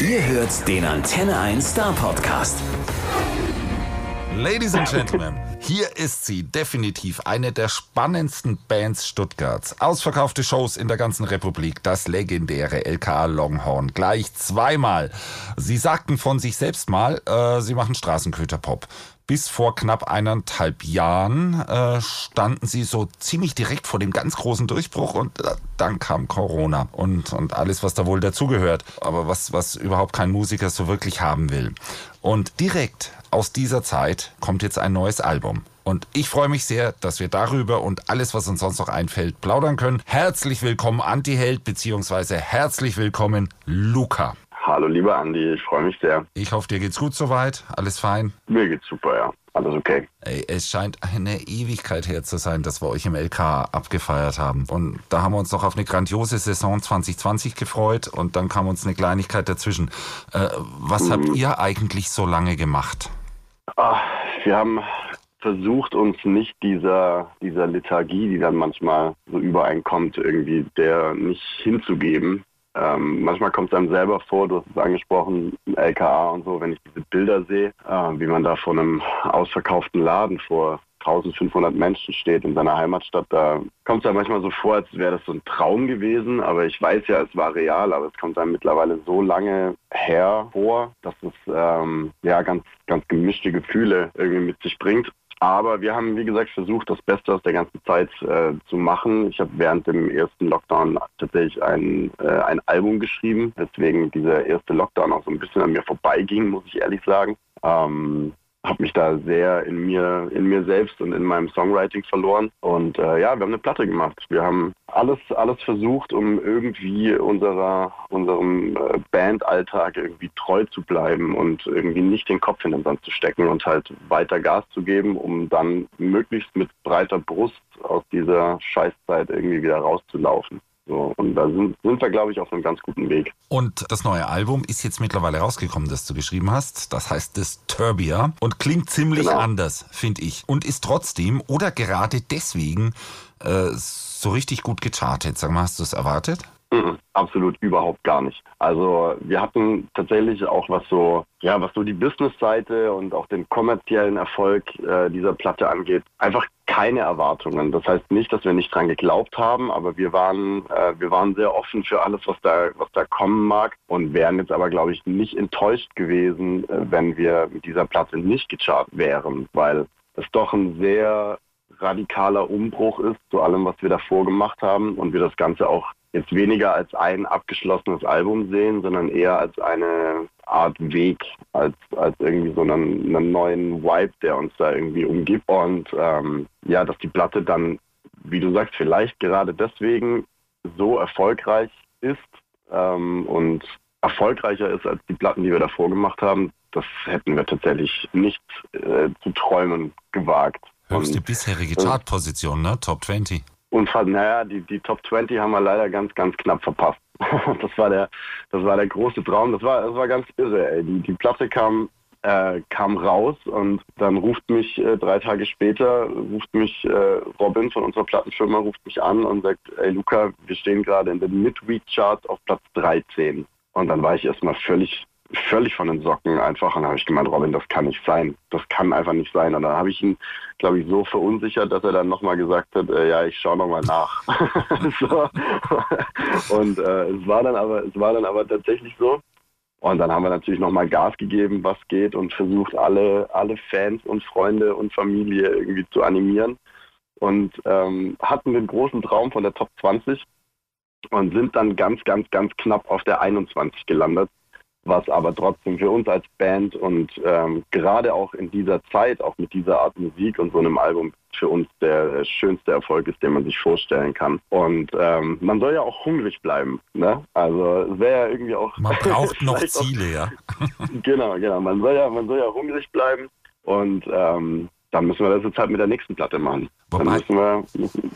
Ihr hört den Antenne 1 Star Podcast. Ladies and Gentlemen, hier ist sie, definitiv eine der spannendsten Bands Stuttgarts. Ausverkaufte Shows in der ganzen Republik, das legendäre LKA Longhorn, gleich zweimal. Sie sagten von sich selbst mal, äh, sie machen Straßenköterpop. Bis vor knapp eineinhalb Jahren äh, standen sie so ziemlich direkt vor dem ganz großen Durchbruch und äh, dann kam Corona und, und alles, was da wohl dazugehört. Aber was, was überhaupt kein Musiker so wirklich haben will. Und direkt aus dieser Zeit kommt jetzt ein neues Album. Und ich freue mich sehr, dass wir darüber und alles, was uns sonst noch einfällt, plaudern können. Herzlich willkommen, Antiheld, beziehungsweise herzlich willkommen, Luca. Hallo, lieber Andi, ich freue mich sehr. Ich hoffe, dir geht's gut soweit. Alles fein? Mir geht's super, ja. Alles okay. Ey, es scheint eine Ewigkeit her zu sein, dass wir euch im LK abgefeiert haben. Und da haben wir uns noch auf eine grandiose Saison 2020 gefreut und dann kam uns eine Kleinigkeit dazwischen. Äh, was mhm. habt ihr eigentlich so lange gemacht? Ach, wir haben versucht, uns nicht dieser, dieser Lethargie, die dann manchmal so übereinkommt, irgendwie der nicht hinzugeben. Ähm, manchmal kommt es einem selber vor, du hast es angesprochen, LKA und so, wenn ich diese Bilder sehe, äh, wie man da vor einem ausverkauften Laden vor 1500 Menschen steht in seiner Heimatstadt, da kommt es einem manchmal so vor, als wäre das so ein Traum gewesen, aber ich weiß ja, es war real, aber es kommt einem mittlerweile so lange her vor, dass es ähm, ja ganz, ganz gemischte Gefühle irgendwie mit sich bringt. Aber wir haben, wie gesagt, versucht, das Beste aus der ganzen Zeit äh, zu machen. Ich habe während dem ersten Lockdown tatsächlich ein, äh, ein Album geschrieben, weswegen dieser erste Lockdown auch so ein bisschen an mir vorbeiging, muss ich ehrlich sagen. Ähm, habe mich da sehr in mir, in mir selbst und in meinem Songwriting verloren. Und äh, ja, wir haben eine Platte gemacht. Wir haben alles, alles versucht, um irgendwie unserer, unserem äh, Bandalltag irgendwie treu zu bleiben und irgendwie nicht den Kopf in den Sand zu stecken und halt weiter Gas zu geben, um dann möglichst mit breiter Brust aus dieser Scheißzeit irgendwie wieder rauszulaufen. So, und da sind, sind wir, glaube ich, auf einem ganz guten Weg. Und das neue Album ist jetzt mittlerweile rausgekommen, das du geschrieben hast. Das heißt Disturbia und klingt ziemlich genau. anders, finde ich. Und ist trotzdem oder gerade deswegen äh, so richtig gut gechartet. Sag mal, hast du es erwartet? Mhm, absolut überhaupt gar nicht. Also wir hatten tatsächlich auch was so, ja, was so die Business-Seite und auch den kommerziellen Erfolg äh, dieser Platte angeht, einfach keine Erwartungen. Das heißt nicht, dass wir nicht dran geglaubt haben, aber wir waren, äh, wir waren sehr offen für alles, was da, was da kommen mag und wären jetzt aber, glaube ich, nicht enttäuscht gewesen, äh, wenn wir mit dieser Platte nicht gechartet wären, weil es doch ein sehr radikaler Umbruch ist zu allem, was wir davor gemacht haben und wir das Ganze auch jetzt weniger als ein abgeschlossenes Album sehen, sondern eher als eine Art Weg, als, als irgendwie so einen, einen neuen Vibe, der uns da irgendwie umgibt. Und ähm, ja, dass die Platte dann, wie du sagst, vielleicht gerade deswegen so erfolgreich ist ähm, und erfolgreicher ist als die Platten, die wir davor gemacht haben, das hätten wir tatsächlich nicht äh, zu träumen gewagt. Höchste bisherige Chartposition, ne? Top 20. Und naja, die, die Top 20 haben wir leider ganz, ganz knapp verpasst. das war der, das war der große Traum. Das war, das war ganz irre, ey. Die, die Platte kam, äh, kam raus und dann ruft mich äh, drei Tage später, ruft mich äh, Robin von unserer Plattenfirma, ruft mich an und sagt, ey Luca, wir stehen gerade in den Midweek Charts auf Platz 13. Und dann war ich erstmal völlig völlig von den Socken einfach. Und dann habe ich gemeint, Robin, das kann nicht sein. Das kann einfach nicht sein. Und dann habe ich ihn, glaube ich, so verunsichert, dass er dann nochmal gesagt hat, äh, ja, ich schaue nochmal nach. so. Und äh, es war dann aber, es war dann aber tatsächlich so. Und dann haben wir natürlich nochmal Gas gegeben, was geht und versucht, alle, alle Fans und Freunde und Familie irgendwie zu animieren. Und ähm, hatten den großen Traum von der Top 20 und sind dann ganz, ganz, ganz knapp auf der 21 gelandet was aber trotzdem für uns als Band und ähm, gerade auch in dieser Zeit, auch mit dieser Art Musik und so einem Album für uns der schönste Erfolg ist, den man sich vorstellen kann. Und ähm, man soll ja auch hungrig bleiben. Ne? Also es wäre ja irgendwie auch. Man braucht noch Ziele, auch, ja. genau, genau. Man soll ja, man soll ja hungrig bleiben und ähm, dann müssen wir das jetzt halt mit der nächsten Platte machen. Wobei, dann müssen wir,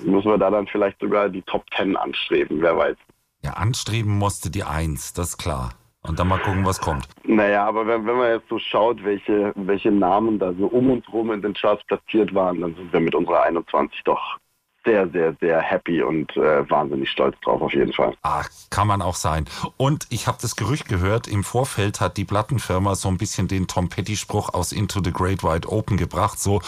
müssen wir da dann vielleicht sogar die Top Ten anstreben, wer weiß. Ja, anstreben musste die Eins, das ist klar. Und dann mal gucken, was kommt. Naja, aber wenn, wenn man jetzt so schaut, welche, welche Namen da so um uns rum in den Charts platziert waren, dann sind wir mit unserer 21 doch sehr, sehr, sehr happy und äh, wahnsinnig stolz drauf auf jeden Fall. Ach, kann man auch sein. Und ich habe das Gerücht gehört, im Vorfeld hat die Plattenfirma so ein bisschen den Tom Petty-Spruch aus Into the Great Wide Open gebracht, so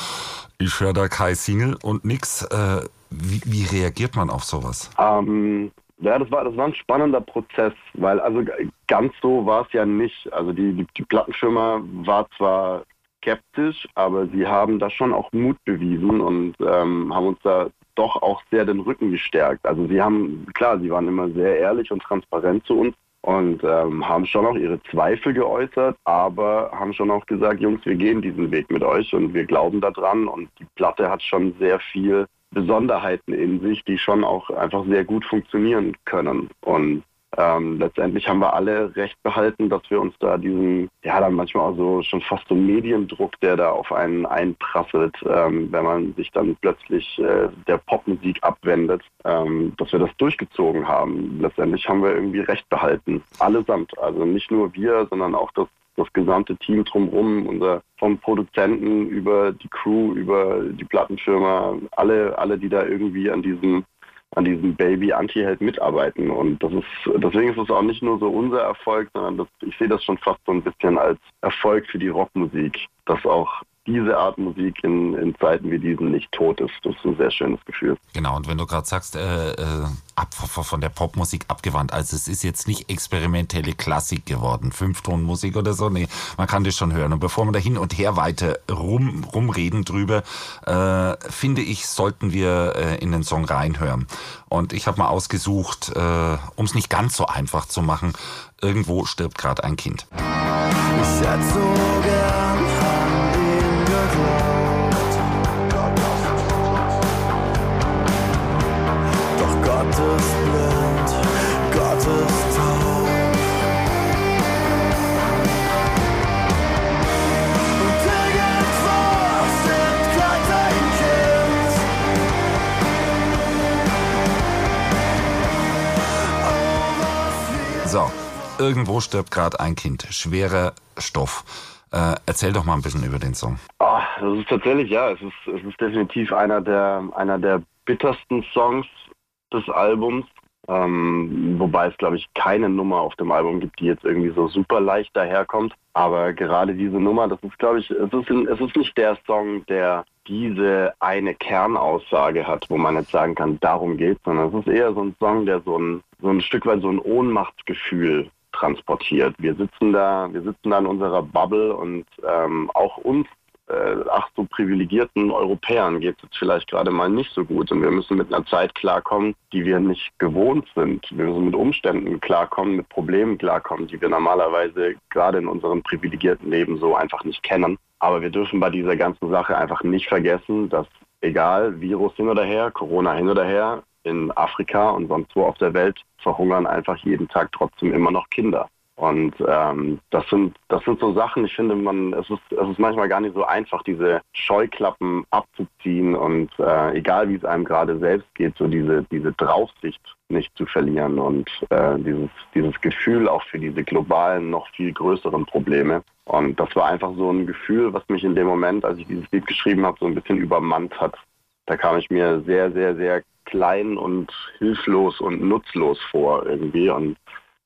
ich höre da kein Single und nix. Äh, wie, wie, reagiert man auf sowas? Ähm, ja, das war, das war ein spannender Prozess, weil also ganz so war es ja nicht. Also die, die, die Plattenfirma war zwar skeptisch, aber sie haben da schon auch Mut bewiesen und ähm, haben uns da doch auch sehr den Rücken gestärkt. Also sie haben, klar, sie waren immer sehr ehrlich und transparent zu uns und ähm, haben schon auch ihre Zweifel geäußert, aber haben schon auch gesagt, Jungs, wir gehen diesen Weg mit euch und wir glauben daran und die Platte hat schon sehr viel Besonderheiten in sich, die schon auch einfach sehr gut funktionieren können. Und ähm, letztendlich haben wir alle recht behalten, dass wir uns da diesen, ja, dann manchmal auch so schon fast so Mediendruck, der da auf einen einprasselt, ähm, wenn man sich dann plötzlich äh, der Popmusik abwendet, ähm, dass wir das durchgezogen haben. Letztendlich haben wir irgendwie recht behalten, allesamt. Also nicht nur wir, sondern auch das das gesamte Team drumherum, unser vom Produzenten über die Crew, über die Plattenfirma, alle, alle, die da irgendwie an diesem an diesem Baby Anti-Held mitarbeiten. Und das ist, deswegen ist es auch nicht nur so unser Erfolg, sondern das, ich sehe das schon fast so ein bisschen als Erfolg für die Rockmusik, dass auch diese Art Musik in, in Zeiten wie diesen nicht tot ist. Das ist ein sehr schönes Gefühl. Genau, und wenn du gerade sagst, äh, äh, von der Popmusik abgewandt, also es ist jetzt nicht experimentelle Klassik geworden, Fünftonmusik oder so, nee, man kann das schon hören. Und bevor wir da hin und her weiter rum, rumreden drüber, äh, finde ich, sollten wir äh, in den Song reinhören. Und ich habe mal ausgesucht, äh, um es nicht ganz so einfach zu machen, irgendwo stirbt gerade ein Kind. Ich hätte so gern So, irgendwo stirbt gerade ein Kind. Schwerer Stoff. Äh, erzähl doch mal ein bisschen über den Song. Oh, das ist tatsächlich, ja, es ist, es ist definitiv einer der, einer der bittersten Songs des Albums. Ähm, wobei es, glaube ich, keine Nummer auf dem Album gibt, die jetzt irgendwie so super leicht daherkommt. Aber gerade diese Nummer, das ist, glaube ich, es ist, es ist nicht der Song, der diese eine Kernaussage hat, wo man jetzt sagen kann, darum geht, sondern es ist eher so ein Song, der so ein, so ein Stück weit so ein Ohnmachtsgefühl transportiert. Wir sitzen da, wir sitzen da in unserer Bubble und ähm, auch uns äh, ach so privilegierten Europäern geht es vielleicht gerade mal nicht so gut. Und wir müssen mit einer Zeit klarkommen, die wir nicht gewohnt sind. Wir müssen mit Umständen klarkommen, mit Problemen klarkommen, die wir normalerweise gerade in unserem privilegierten Leben so einfach nicht kennen. Aber wir dürfen bei dieser ganzen Sache einfach nicht vergessen, dass egal Virus hin oder her, Corona hin oder her, in Afrika und sonst wo auf der Welt verhungern einfach jeden Tag trotzdem immer noch Kinder. Und ähm, das sind das sind so Sachen, ich finde, man es ist es ist manchmal gar nicht so einfach, diese Scheuklappen abzuziehen und äh, egal wie es einem gerade selbst geht, so diese diese Draufsicht nicht zu verlieren und äh, dieses dieses Gefühl auch für diese globalen noch viel größeren Probleme. Und das war einfach so ein Gefühl, was mich in dem Moment, als ich dieses Lied geschrieben habe, so ein bisschen übermannt hat. Da kam ich mir sehr sehr sehr klein und hilflos und nutzlos vor irgendwie und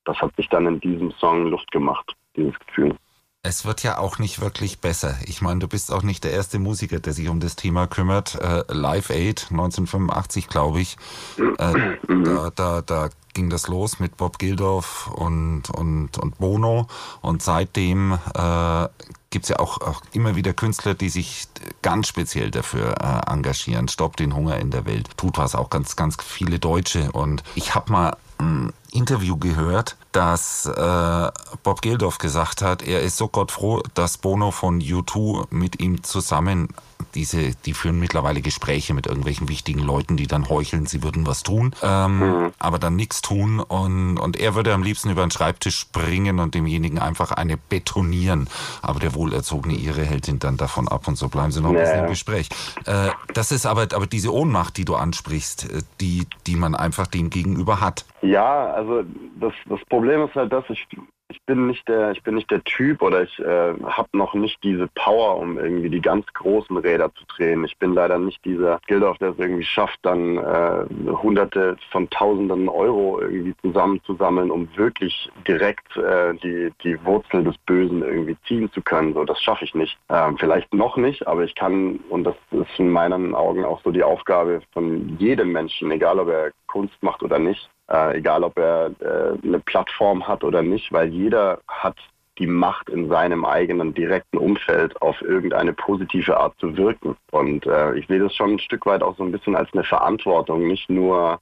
das hat sich dann in diesem Song Luft gemacht, dieses Gefühl. Es wird ja auch nicht wirklich besser. Ich meine, du bist auch nicht der erste Musiker, der sich um das Thema kümmert. Äh, Live Aid 1985, glaube ich. Äh, da, da, da ging das los mit Bob Gildorf und, und, und Bono. Und seitdem äh, gibt es ja auch, auch immer wieder Künstler, die sich ganz speziell dafür äh, engagieren. Stopp den Hunger in der Welt. Tut was auch ganz, ganz viele Deutsche. Und ich habe mal ein Interview gehört, dass äh, Bob Geldof gesagt hat, er ist so gottfroh, dass Bono von U2 mit ihm zusammen diese, die führen mittlerweile Gespräche mit irgendwelchen wichtigen Leuten, die dann heucheln, sie würden was tun, ähm, mhm. aber dann nichts tun und, und er würde am liebsten über den Schreibtisch springen und demjenigen einfach eine betonieren. Aber der wohlerzogene Ihre hält ihn dann davon ab und so bleiben sie noch ein bisschen im Gespräch. Äh, das ist aber, aber diese Ohnmacht, die du ansprichst, äh, die, die man einfach dem gegenüber hat. Ja, also das, das Problem ist halt, dass ich ich bin nicht der, ich bin nicht der Typ oder ich äh, habe noch nicht diese Power, um irgendwie die ganz großen Räder zu drehen. Ich bin leider nicht dieser Gildorf, der es irgendwie schafft, dann äh, Hunderte von Tausenden Euro irgendwie zusammenzusammeln, um wirklich direkt äh, die die Wurzel des Bösen irgendwie ziehen zu können. So, das schaffe ich nicht. Ähm, vielleicht noch nicht, aber ich kann und das ist in meinen Augen auch so die Aufgabe von jedem Menschen, egal ob er Kunst macht oder nicht, äh, egal ob er äh, eine Plattform hat oder nicht, weil jeder hat die Macht in seinem eigenen direkten Umfeld auf irgendeine positive Art zu wirken. Und äh, ich sehe das schon ein Stück weit auch so ein bisschen als eine Verantwortung, nicht nur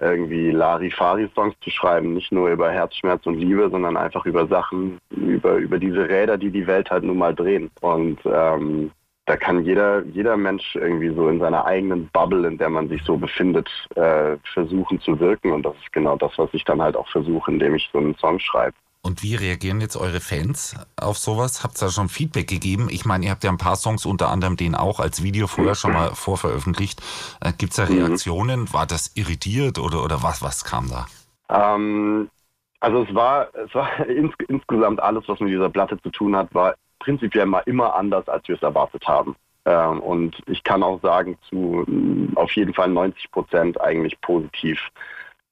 irgendwie Larifari-Songs zu schreiben, nicht nur über Herzschmerz und Liebe, sondern einfach über Sachen, über, über diese Räder, die die Welt halt nun mal drehen. Und ähm, da kann jeder, jeder Mensch irgendwie so in seiner eigenen Bubble, in der man sich so befindet, äh, versuchen zu wirken. Und das ist genau das, was ich dann halt auch versuche, indem ich so einen Song schreibe. Und wie reagieren jetzt eure Fans auf sowas? Habt ihr da schon Feedback gegeben? Ich meine, ihr habt ja ein paar Songs, unter anderem den auch als Video vorher schon mal vorveröffentlicht. Äh, Gibt es da mhm. Reaktionen? War das irritiert oder, oder was, was kam da? Ähm, also es war, es war ins, insgesamt alles, was mit dieser Platte zu tun hat, war prinzipiell mal immer anders, als wir es erwartet haben. Ähm, und ich kann auch sagen, zu mm, auf jeden Fall 90 Prozent eigentlich positiv.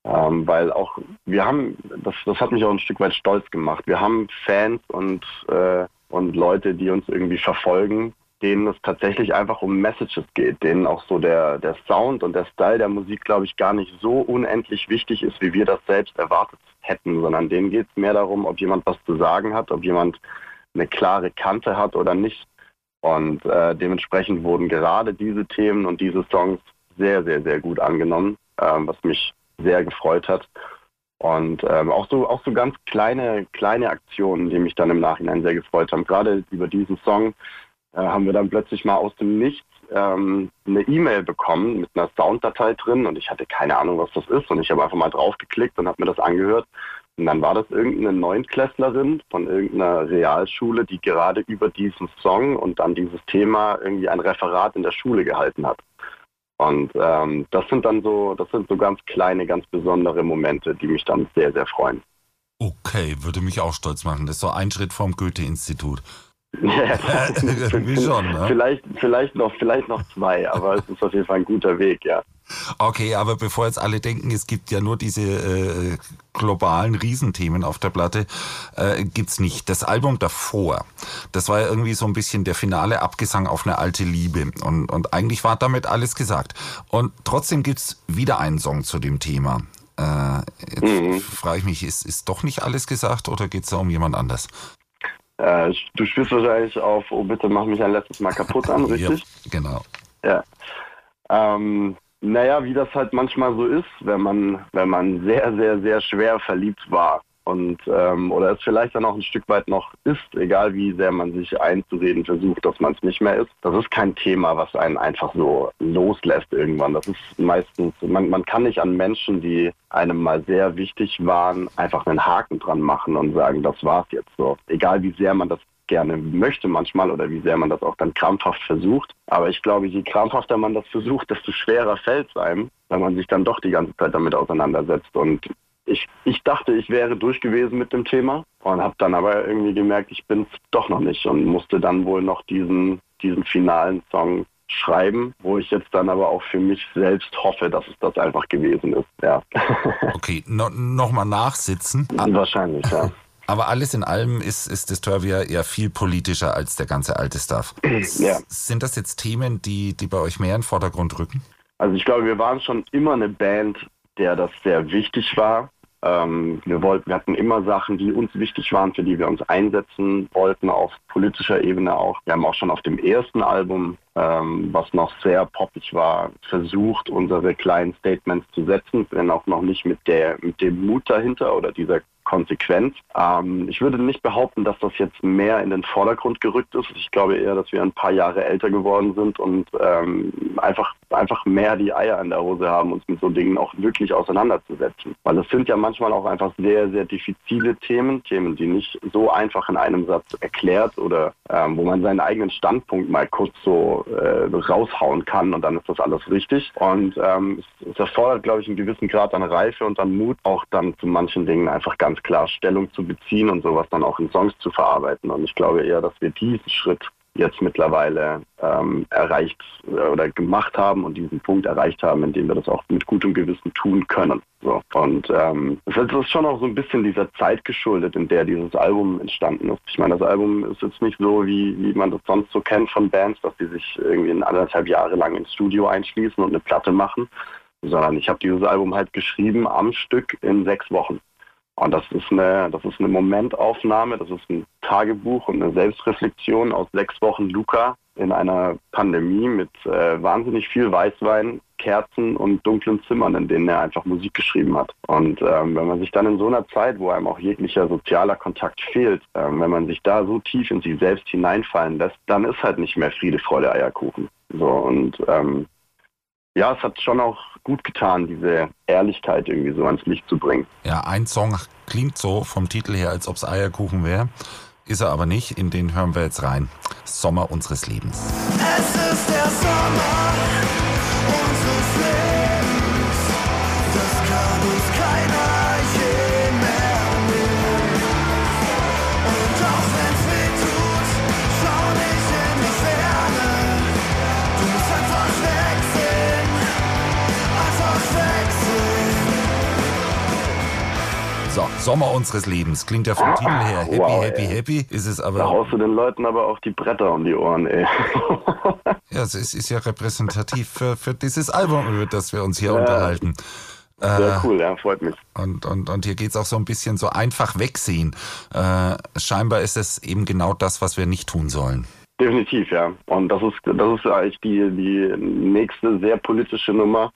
Ähm, weil auch wir haben, das, das hat mich auch ein Stück weit stolz gemacht. Wir haben Fans und, äh, und Leute, die uns irgendwie verfolgen, denen es tatsächlich einfach um Messages geht, denen auch so der, der Sound und der Style der Musik, glaube ich, gar nicht so unendlich wichtig ist, wie wir das selbst erwartet hätten, sondern denen geht es mehr darum, ob jemand was zu sagen hat, ob jemand eine klare Kante hat oder nicht. Und äh, dementsprechend wurden gerade diese Themen und diese Songs sehr, sehr, sehr gut angenommen, ähm, was mich sehr gefreut hat. Und ähm, auch so auch so ganz kleine kleine Aktionen, die mich dann im Nachhinein sehr gefreut haben. Gerade über diesen Song äh, haben wir dann plötzlich mal aus dem Nichts ähm, eine E-Mail bekommen mit einer Sounddatei drin und ich hatte keine Ahnung, was das ist und ich habe einfach mal draufgeklickt und habe mir das angehört und dann war das irgendeine Neunklässlerin von irgendeiner Realschule, die gerade über diesen Song und dann dieses Thema irgendwie ein Referat in der Schule gehalten hat. Und ähm, das sind dann so, das sind so ganz kleine, ganz besondere Momente, die mich dann sehr, sehr freuen. Okay, würde mich auch stolz machen. Das ist so ein Schritt vom Goethe-Institut. Ja, schon, ne? vielleicht, vielleicht, noch, vielleicht noch zwei, aber es ist auf jeden Fall ein guter Weg, ja. Okay, aber bevor jetzt alle denken, es gibt ja nur diese äh, globalen Riesenthemen auf der Platte, äh, gibt's nicht. Das Album davor, das war ja irgendwie so ein bisschen der finale Abgesang auf eine alte Liebe. Und, und eigentlich war damit alles gesagt. Und trotzdem gibt's wieder einen Song zu dem Thema. Äh, jetzt mhm. frage ich mich, ist, ist doch nicht alles gesagt oder geht's da um jemand anders? Äh, du spielst wahrscheinlich auf Oh bitte mach mich ein letztes Mal kaputt an, richtig? ja, genau. Ja. Ähm, naja, wie das halt manchmal so ist, wenn man, wenn man sehr, sehr, sehr schwer verliebt war und ähm, oder es vielleicht dann auch ein Stück weit noch ist, egal wie sehr man sich einzureden versucht, dass man es nicht mehr ist. Das ist kein Thema, was einen einfach so loslässt irgendwann. Das ist meistens, man, man kann nicht an Menschen, die einem mal sehr wichtig waren, einfach einen Haken dran machen und sagen, das war's jetzt so. Egal wie sehr man das gerne möchte manchmal oder wie sehr man das auch dann krampfhaft versucht. Aber ich glaube, je krampfhafter man das versucht, desto schwerer fällt es einem, weil man sich dann doch die ganze Zeit damit auseinandersetzt. Und ich, ich dachte, ich wäre durch gewesen mit dem Thema und habe dann aber irgendwie gemerkt, ich bin es doch noch nicht und musste dann wohl noch diesen, diesen finalen Song schreiben, wo ich jetzt dann aber auch für mich selbst hoffe, dass es das einfach gewesen ist. Ja. Okay, no, nochmal nachsitzen. Wahrscheinlich, ja. Aber alles in allem ist, ist Disturbia ja viel politischer als der ganze alte Stuff. Ja. Sind das jetzt Themen, die, die bei euch mehr in den Vordergrund rücken? Also ich glaube, wir waren schon immer eine Band, der das sehr wichtig war. Ähm, wir, wollten, wir hatten immer Sachen, die uns wichtig waren, für die wir uns einsetzen wollten, auf politischer Ebene auch. Wir haben auch schon auf dem ersten Album, ähm, was noch sehr poppig war, versucht, unsere kleinen Statements zu setzen, wenn auch noch nicht mit, der, mit dem Mut dahinter oder dieser Konsequenz. Ähm, ich würde nicht behaupten, dass das jetzt mehr in den Vordergrund gerückt ist. Ich glaube eher, dass wir ein paar Jahre älter geworden sind und ähm, einfach einfach mehr die Eier in der Hose haben, uns mit so Dingen auch wirklich auseinanderzusetzen. Weil es sind ja manchmal auch einfach sehr, sehr diffizile Themen, Themen, die nicht so einfach in einem Satz erklärt oder ähm, wo man seinen eigenen Standpunkt mal kurz so äh, raushauen kann und dann ist das alles richtig. Und ähm, es, es erfordert, glaube ich, einen gewissen Grad an Reife und an Mut, auch dann zu manchen Dingen einfach ganz klar Stellung zu beziehen und sowas dann auch in Songs zu verarbeiten. Und ich glaube eher, dass wir diesen Schritt jetzt mittlerweile ähm, erreicht äh, oder gemacht haben und diesen Punkt erreicht haben, in dem wir das auch mit gutem Gewissen tun können. So. Und ähm, ist schon auch so ein bisschen dieser Zeit geschuldet, in der dieses Album entstanden ist. Ich meine, das Album ist jetzt nicht so, wie, wie man das sonst so kennt von Bands, dass die sich irgendwie in anderthalb Jahre lang ins Studio einschließen und eine Platte machen, sondern ich habe dieses Album halt geschrieben am Stück in sechs Wochen. Und das ist eine, das ist eine Momentaufnahme, das ist ein Tagebuch und eine Selbstreflexion aus sechs Wochen Luca in einer Pandemie mit äh, wahnsinnig viel Weißwein, Kerzen und dunklen Zimmern, in denen er einfach Musik geschrieben hat. Und ähm, wenn man sich dann in so einer Zeit, wo einem auch jeglicher sozialer Kontakt fehlt, ähm, wenn man sich da so tief in sich selbst hineinfallen lässt, dann ist halt nicht mehr Friede, Freude, Eierkuchen. So und ähm, ja, es hat schon auch gut getan, diese Ehrlichkeit irgendwie so ans Licht zu bringen. Ja, ein Song klingt so vom Titel her, als ob es Eierkuchen wäre. Ist er aber nicht, in den hören wir jetzt rein. Sommer unseres Lebens. Es ist der Sommer unseres Lebens. Sommer unseres Lebens. Klingt ja vom Titel her happy, Wow, happy, ey. happy. Ist es Da aber, haust du den Leuten aber auch die Bretter um die Ohren, ey. ja, es ist, ist ja repräsentativ für, für dieses Album, über das wir uns hier unterhalten. Äh, Sehr cool, ja, freut mich. Und, und, und hier geht's auch so ein bisschen so einfach wegsehen. Äh, scheinbar ist es eben genau das, was wir nicht tun sollen. Definitiv, ja. Und das ist, das ist eigentlich die, die nächste sehr politische Nummer.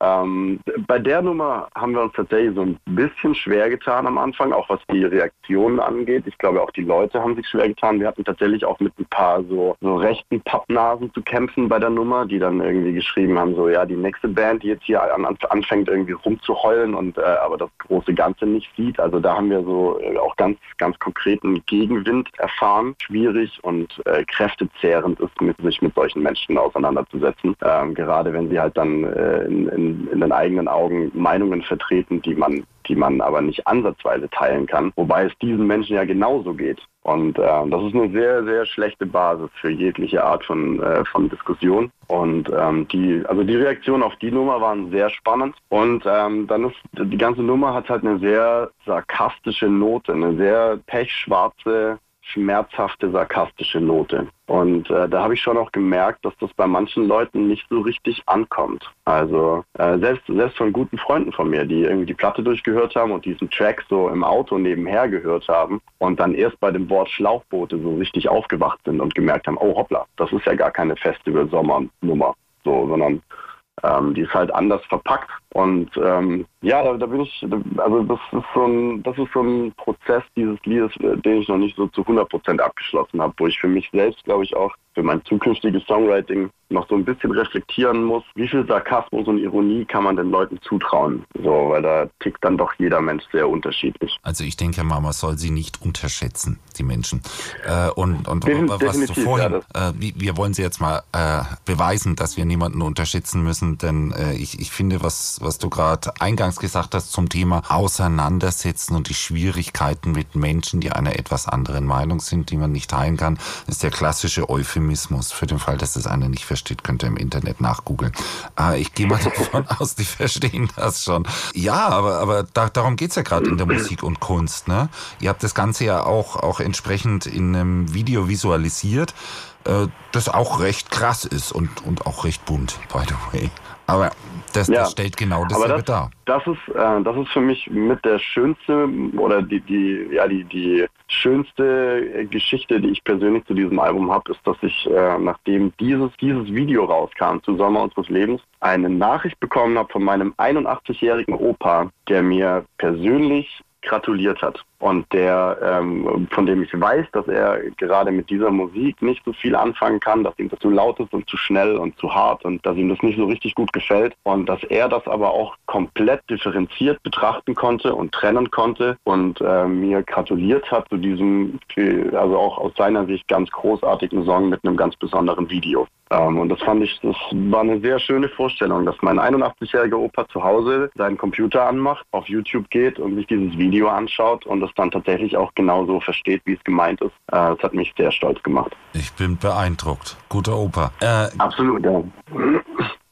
Ähm, bei der Nummer haben wir uns tatsächlich so ein bisschen schwer getan am Anfang, auch was die Reaktionen angeht. Ich glaube, auch die Leute haben sich schwer getan. Wir hatten tatsächlich auch mit ein paar so, so rechten Pappnasen zu kämpfen bei der Nummer, die dann irgendwie geschrieben haben, so ja, die nächste Band, die jetzt hier an, an, anfängt irgendwie rumzuheulen und äh, aber das große Ganze nicht sieht. Also da haben wir so äh, auch ganz, ganz konkreten Gegenwind erfahren. Schwierig und äh, kräftezehrend ist, mit, sich mit solchen Menschen auseinanderzusetzen. Ähm, gerade wenn sie halt dann äh, in, in, in den eigenen Augen Meinungen vertreten, die man, die man aber nicht ansatzweise teilen kann. Wobei es diesen Menschen ja genauso geht. Und äh, das ist eine sehr, sehr schlechte Basis für jegliche Art von, äh, von Diskussion. Und ähm, die, also die Reaktionen auf die Nummer waren sehr spannend. Und ähm, dann ist die ganze Nummer hat halt eine sehr sarkastische Note, eine sehr pechschwarze schmerzhafte, sarkastische Note. Und äh, da habe ich schon auch gemerkt, dass das bei manchen Leuten nicht so richtig ankommt. Also äh, selbst, selbst von guten Freunden von mir, die irgendwie die Platte durchgehört haben und diesen Track so im Auto nebenher gehört haben und dann erst bei dem Wort Schlauchboote so richtig aufgewacht sind und gemerkt haben, oh hoppla, das ist ja gar keine Festival-Sommernummer, so, sondern ähm, die ist halt anders verpackt und ähm, ja, da, da bin ich, also das ist so ein, das ist so ein Prozess dieses Liedes, äh, den ich noch nicht so zu 100% abgeschlossen habe, wo ich für mich selbst, glaube ich, auch für mein zukünftiges Songwriting noch so ein bisschen reflektieren muss, wie viel Sarkasmus und Ironie kann man den Leuten zutrauen, so, weil da tickt dann doch jeder Mensch sehr unterschiedlich. Also ich denke mal, man soll sie nicht unterschätzen, die Menschen. Äh, und und Defin- was du vorhin, ja, äh, wir wollen sie jetzt mal äh, beweisen, dass wir niemanden unterschätzen müssen, denn äh, ich, ich finde, was, was du gerade eingangs gesagt hast zum Thema Auseinandersetzen und die Schwierigkeiten mit Menschen, die einer etwas anderen Meinung sind, die man nicht teilen kann, ist der klassische Euphemismus. Für den Fall, dass das einer nicht versteht, könnt im Internet nachgoogeln. Äh, ich gehe mal davon aus, die verstehen das schon. Ja, aber, aber da, darum geht's ja gerade in der Musik und Kunst. Ne? Ihr habt das Ganze ja auch, auch entsprechend in einem Video visualisiert, äh, das auch recht krass ist und, und auch recht bunt, by the way. Aber das, Ja, das stellt genau dasselbe das, dar. das ist, äh, das ist für mich mit der schönste oder die, die, ja, die, die schönste äh, Geschichte, die ich persönlich zu diesem Album habe, ist, dass ich, äh, nachdem dieses, dieses Video rauskam zu Sommer unseres Lebens, eine Nachricht bekommen habe von meinem 81-jährigen Opa, der mir persönlich gratuliert hat und der, ähm, von dem ich weiß, dass er gerade mit dieser Musik nicht so viel anfangen kann, dass ihm das zu laut ist und zu schnell und zu hart und dass ihm das nicht so richtig gut gefällt und dass er das aber auch komplett differenziert betrachten konnte und trennen konnte und äh, mir gratuliert hat zu diesem, also auch aus seiner Sicht ganz großartigen Song mit einem ganz besonderen Video. Ähm, und das fand ich, das war eine sehr schöne Vorstellung, dass mein 81-jähriger Opa zu Hause seinen Computer anmacht, auf YouTube geht und sich dieses Video anschaut und das dann tatsächlich auch genauso versteht, wie es gemeint ist. Äh, das hat mich sehr stolz gemacht. Ich bin beeindruckt. Guter Opa. Äh, Absolut, ja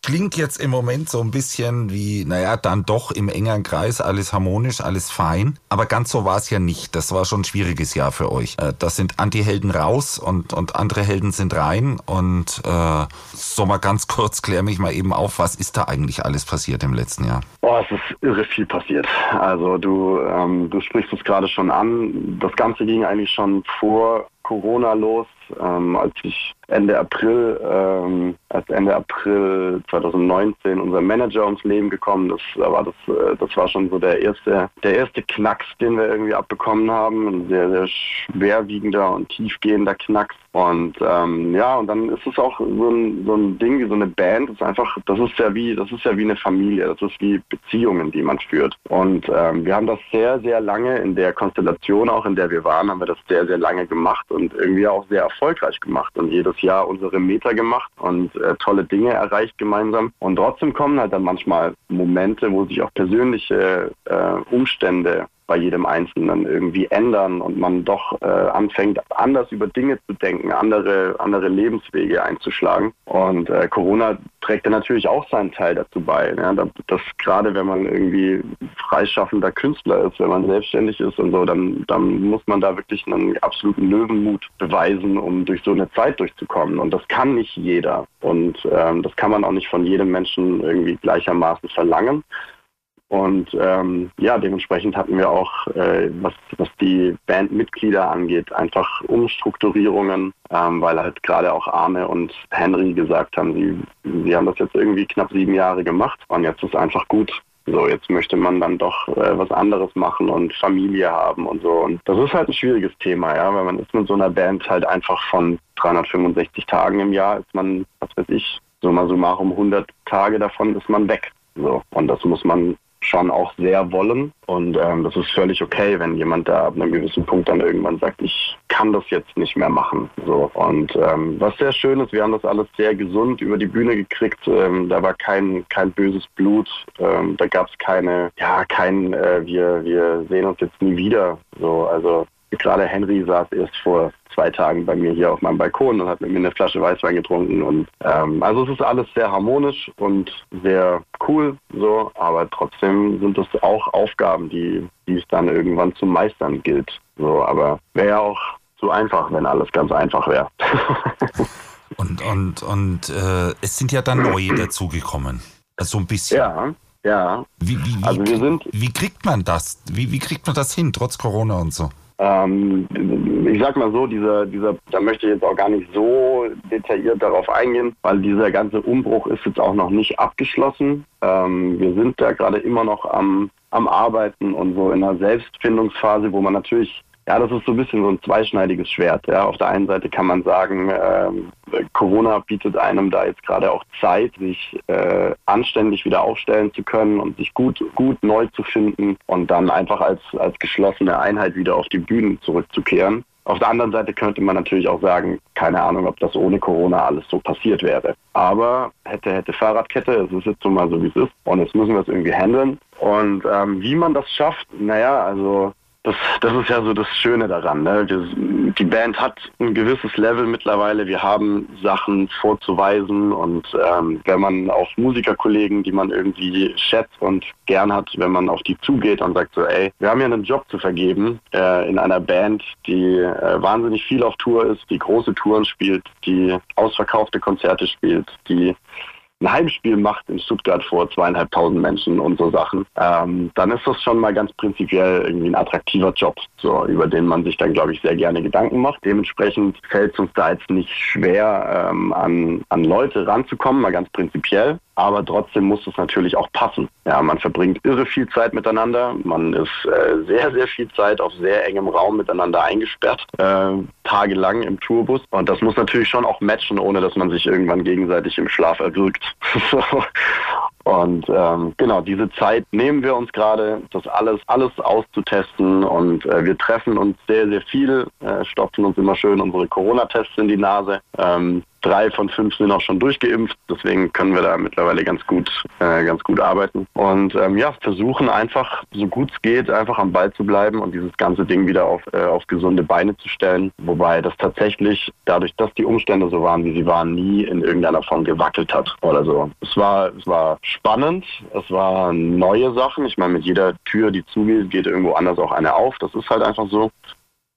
klingt jetzt im Moment so ein bisschen wie, naja, dann doch im engeren Kreis, alles harmonisch, alles fein. Aber ganz so war es ja nicht. Das war schon ein schwieriges Jahr für euch. Äh, das sind Anti-Helden raus und, und andere Helden sind rein. Und äh, so mal ganz kurz, klär mich mal eben auf, was ist da eigentlich alles passiert im letzten Jahr? Oh, es ist irre viel passiert. Also du, ähm, du sprichst es gerade schon an. Das Ganze ging eigentlich schon vor Corona los, ähm, als ich Ende April, ähm, als Ende April 2019 unser Manager ums Leben gekommen ist, da war das, äh, das war schon so der erste, der erste Knacks, den wir irgendwie abbekommen haben, ein sehr, sehr schwerwiegender und tiefgehender Knacks. Und ähm, ja, und dann ist es auch so ein, so ein Ding wie so eine Band. Das ist einfach, das ist ja wie, das ist ja wie eine Familie. Das ist wie Beziehungen, die man führt. Und ähm, wir haben das sehr, sehr lange in der Konstellation, auch in der wir waren, haben wir das sehr, sehr lange gemacht und irgendwie auch sehr erfolgreich gemacht und jedes Jahr unsere Meter gemacht und äh, tolle Dinge erreicht gemeinsam. Und trotzdem kommen halt dann manchmal Momente, wo sich auch persönliche äh, Umstände bei jedem Einzelnen irgendwie ändern und man doch äh, anfängt, anders über Dinge zu denken, andere, andere Lebenswege einzuschlagen. Und äh, Corona trägt ja natürlich auch seinen Teil dazu bei. Ja, dass gerade wenn man irgendwie freischaffender Künstler ist, wenn man selbstständig ist und so, dann, dann muss man da wirklich einen absoluten Löwenmut beweisen, um durch so eine Zeit durchzukommen. Und das kann nicht jeder. Und ähm, das kann man auch nicht von jedem Menschen irgendwie gleichermaßen verlangen. Und ähm, ja, dementsprechend hatten wir auch, äh, was, was die Bandmitglieder angeht, einfach Umstrukturierungen, ähm, weil halt gerade auch Arne und Henry gesagt haben, sie, sie haben das jetzt irgendwie knapp sieben Jahre gemacht und jetzt ist einfach gut. So, jetzt möchte man dann doch äh, was anderes machen und Familie haben und so. Und das ist halt ein schwieriges Thema, ja, weil man ist mit so einer Band halt einfach von 365 Tagen im Jahr, ist man, was weiß ich, so mal so mal um 100 Tage davon ist man weg. So, und das muss man schon auch sehr wollen. Und ähm, das ist völlig okay, wenn jemand da ab einem gewissen Punkt dann irgendwann sagt, ich kann das jetzt nicht mehr machen. So. Und ähm, was sehr schön ist, wir haben das alles sehr gesund über die Bühne gekriegt. Ähm, da war kein, kein böses Blut. Ähm, da gab es keine, ja, kein, äh, wir, wir sehen uns jetzt nie wieder. So, also gerade Henry saß erst vor zwei Tagen bei mir hier auf meinem Balkon und hat mit mir eine Flasche Weißwein getrunken. Und ähm, also es ist alles sehr harmonisch und sehr cool so, aber trotzdem sind es auch Aufgaben, die, die es dann irgendwann zu meistern gilt. So, aber wäre ja auch zu einfach, wenn alles ganz einfach wäre. und und, und äh, es sind ja dann neue dazugekommen. Also so ein bisschen. Ja. Ja. Wie, wie, wie, also wir sind, wie kriegt man das? Wie, wie kriegt man das hin, trotz Corona und so? Ähm, ich sag mal so, dieser, dieser, da möchte ich jetzt auch gar nicht so detailliert darauf eingehen, weil dieser ganze Umbruch ist jetzt auch noch nicht abgeschlossen. Ähm, wir sind da gerade immer noch am, am Arbeiten und so in einer Selbstfindungsphase, wo man natürlich ja, das ist so ein bisschen so ein zweischneidiges Schwert. Ja. Auf der einen Seite kann man sagen, äh, Corona bietet einem da jetzt gerade auch Zeit, sich äh, anständig wieder aufstellen zu können und sich gut, gut neu zu finden und dann einfach als, als geschlossene Einheit wieder auf die Bühnen zurückzukehren. Auf der anderen Seite könnte man natürlich auch sagen, keine Ahnung, ob das ohne Corona alles so passiert wäre. Aber hätte, hätte Fahrradkette, es ist jetzt so mal so, wie es ist. Und jetzt müssen wir es irgendwie handeln. Und ähm, wie man das schafft, naja, also das, das ist ja so das Schöne daran. Ne? Die, Band hat ein gewisses Level mittlerweile. Wir haben Sachen vorzuweisen und ähm, wenn man auf Musikerkollegen, die man irgendwie schätzt und gern hat, wenn man auf die zugeht und sagt so, ey, wir haben ja einen Job zu vergeben äh, in einer Band, die äh, wahnsinnig viel auf Tour ist, die große Touren spielt, die ausverkaufte Konzerte spielt, die ein Heimspiel macht in Stuttgart vor zweieinhalbtausend Menschen und so Sachen, ähm, dann ist das schon mal ganz prinzipiell irgendwie ein attraktiver Job, so, über den man sich dann, glaube ich, sehr gerne Gedanken macht. Dementsprechend fällt es uns da jetzt nicht schwer, ähm, an, an Leute ranzukommen, mal ganz prinzipiell. Aber trotzdem muss es natürlich auch passen. Ja, man verbringt irre viel Zeit miteinander, man ist äh, sehr, sehr viel Zeit auf sehr engem Raum miteinander eingesperrt, äh, tagelang im Tourbus und das muss natürlich schon auch matchen, ohne dass man sich irgendwann gegenseitig im Schlaf erwürgt. Und ähm, genau, diese Zeit nehmen wir uns gerade, das alles, alles auszutesten und äh, wir treffen uns sehr, sehr viel, äh, stopfen uns immer schön unsere Corona-Tests in die Nase. Ähm, drei von fünf sind auch schon durchgeimpft, deswegen können wir da mittlerweile ganz gut, äh, ganz gut arbeiten. Und ähm, ja, versuchen einfach, so gut es geht, einfach am Ball zu bleiben und dieses ganze Ding wieder auf, äh, auf gesunde Beine zu stellen. Wobei das tatsächlich, dadurch, dass die Umstände so waren, wie sie waren, nie in irgendeiner Form gewackelt hat oder so. Es war, es war spannend, es waren neue Sachen. Ich meine, mit jeder Tür, die zugeht, geht irgendwo anders auch eine auf. Das ist halt einfach so.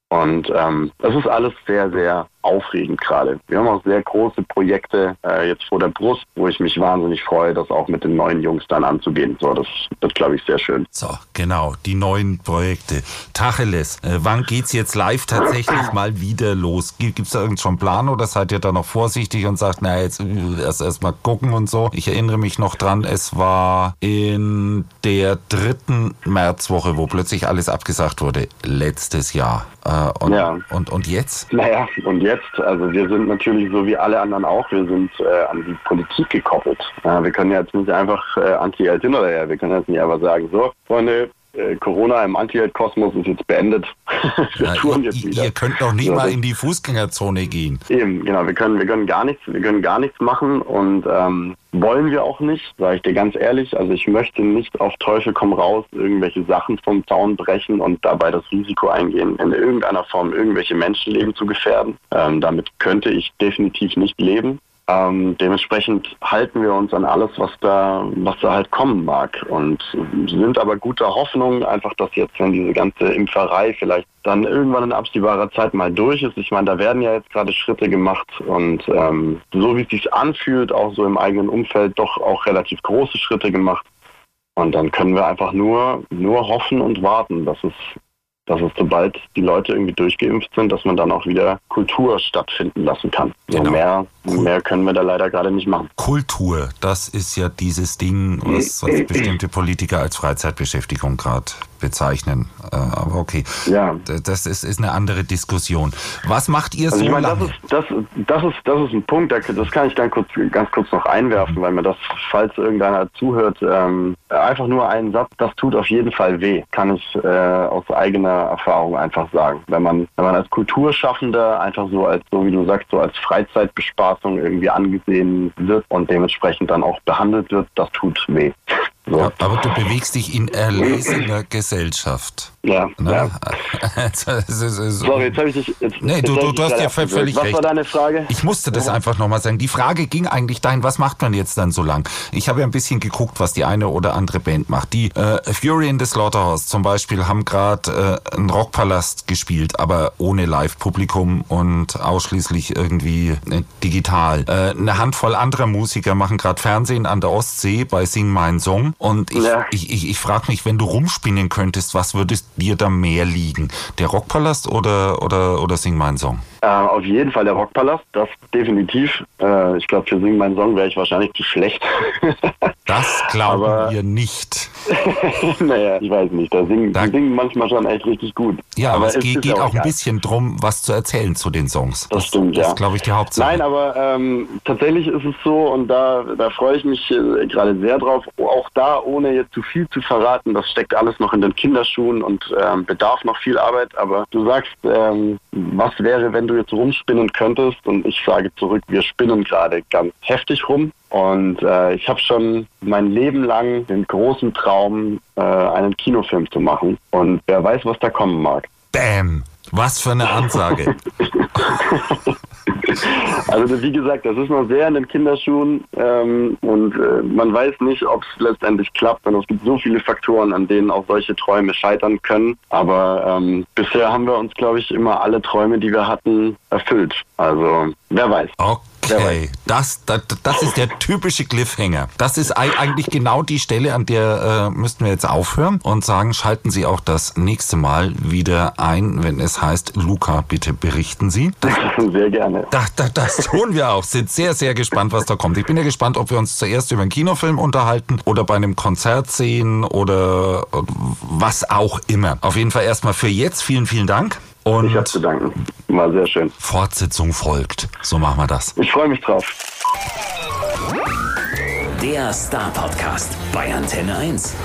Und ähm, das ist alles sehr, sehr aufregend gerade. Wir haben auch sehr große Projekte äh, jetzt vor der Brust, wo ich mich wahnsinnig freue, das auch mit den neuen Jungs dann anzugehen. So, das wird, glaube ich, sehr schön. So, genau, die neuen Projekte. Tacheles, äh, wann geht's jetzt live tatsächlich mal wieder los? Gibt es da irgendeinen schon Plan oder seid ihr da noch vorsichtig und sagt, na jetzt äh, erst erst mal gucken und so? Ich erinnere mich noch dran, es war in der dritten Märzwoche, wo plötzlich alles abgesagt wurde, letztes Jahr. Äh, und, Ja. und, und jetzt? Naja, und jetzt, also wir sind natürlich so wie alle anderen auch, wir sind äh, an die Politik gekoppelt. Ja, wir können jetzt nicht einfach äh, Anti-Held hin wir können jetzt nicht einfach sagen, so, Freunde, äh, Corona im Anti-Held-Kosmos ist jetzt beendet. wir Ja, touren ihr, jetzt wieder. ihr könnt doch nicht Ja, mal in die Fußgängerzone gehen. Eben, genau, wir können, wir können gar nichts, wir können gar nichts machen und ähm, wollen wir auch nicht, sage ich dir ganz ehrlich. Also ich möchte nicht auf Teufel komm raus irgendwelche Sachen vom Zaun brechen und dabei das Risiko eingehen, in irgendeiner Form irgendwelche Menschenleben zu gefährden. Ähm, damit könnte ich definitiv nicht leben. Ähm, dementsprechend halten wir uns an alles, was da, was da halt kommen mag und sind aber guter Hoffnung, einfach, dass jetzt, wenn diese ganze Impferei vielleicht dann irgendwann in absehbarer Zeit mal durch ist. Ich meine, da werden ja jetzt gerade Schritte gemacht und ähm, so wie es sich anfühlt, auch so im eigenen Umfeld, doch auch relativ große Schritte gemacht. Und dann können wir einfach nur, nur hoffen und warten, dass es dass es sobald die Leute irgendwie durchgeimpft sind, dass man dann auch wieder Kultur stattfinden lassen kann. So Genau. mehr, Cool. mehr können wir da leider gerade nicht machen. Kultur, das ist ja dieses Ding, was, bestimmte Politiker als Freizeitbeschäftigung gerade bezeichnen. Äh, aber okay, Ja. Das ist, ist eine andere Diskussion. Was macht ihr Also so ich meine, das lange? ist, das, das ist, das ist ein Punkt, da- das kann ich ganz kurz, ganz kurz noch einwerfen, weil mir das, falls irgendeiner zuhört, ähm, einfach nur einen Satz, das tut auf jeden Fall weh, kann ich äh, aus eigener Erfahrung einfach sagen. Wenn man, wenn man als Kulturschaffender einfach so als, so wie du sagst, so als Freizeitbespaßung irgendwie angesehen wird und dementsprechend dann auch behandelt wird, das tut weh. So. Ja, aber du bewegst dich in erlesener Gesellschaft. Ja, Ne? ja. Ist- es ist- Sorry, jetzt habe ich dich. Jetzt, Nee, du- du- du hast ja völlig abgewürgt. Was recht. war deine Frage? Ich musste das einfach nochmal sagen. Die Frage ging eigentlich dahin, was macht man jetzt dann so lang? Ich habe ja ein bisschen geguckt, was die eine oder andere Band macht. Die äh, Fury in the Slaughterhouse zum Beispiel haben gerade äh, einen Rockpalast gespielt, aber ohne Live-Publikum und ausschließlich irgendwie äh, digital. Äh, eine Handvoll anderer Musiker machen gerade Fernsehen an der Ostsee bei Sing Mein Song. Und ich, Ja. ich, ich, ich frage mich, wenn du rumspinnen könntest, was würdest dir da mehr liegen? Der Rockpalast oder, oder, oder Sing Mein Song? Äh, auf jeden Fall der Rockpalast, das definitiv. Äh, ich glaube, für Singen meinen Song wäre ich wahrscheinlich zu schlecht. Das glauben Aber- wir nicht. naja, ich weiß nicht. Da singen, Da- singen manchmal schon echt richtig gut. Ja, aber es es geht, geht auch ein bisschen drum, was zu erzählen zu den Songs. Das stimmt, Das ja. ist, glaube ich, die Hauptsache. Nein, aber ähm, tatsächlich ist es so und da, da freue ich mich äh, gerade sehr drauf. Auch da, ohne jetzt zu viel zu verraten, das steckt alles noch in den Kinderschuhen und ähm, bedarf noch viel Arbeit. Aber du sagst, ähm, was wäre, wenn du jetzt rumspinnen könntest? Und ich sage zurück, wir spinnen gerade ganz heftig rum. Und äh, ich habe schon mein Leben lang den großen Traum, äh, einen Kinofilm zu machen. Und wer weiß, was da kommen mag. Bam! Was für eine Ansage. Also wie gesagt, das ist noch sehr in den Kinderschuhen ähm, und äh, man weiß nicht, ob es letztendlich klappt. Und es gibt so viele Faktoren, an denen auch solche Träume scheitern können. Aber ähm, bisher haben wir uns, glaube ich, immer alle Träume, die wir hatten, erfüllt. Also wer weiß. Okay, das, das, das ist der typische Cliffhanger. Das ist ei- eigentlich genau die Stelle, an der äh, müssten wir jetzt aufhören und sagen, schalten Sie auch das nächste Mal wieder ein, wenn es heißt, Luca, bitte berichten Sie. Das, Sehr gerne. das, das, das tun wir auch. Sind sehr, sehr gespannt, was da kommt. Ich bin ja gespannt, ob wir uns zuerst über einen Kinofilm unterhalten oder bei einem Konzert sehen oder was auch immer. Auf jeden Fall erstmal für jetzt vielen, vielen Dank. Und Ich habe zu danken. War sehr schön. Fortsetzung folgt. So machen wir das. Ich freue mich drauf. Der Star Podcast bei Antenne 1.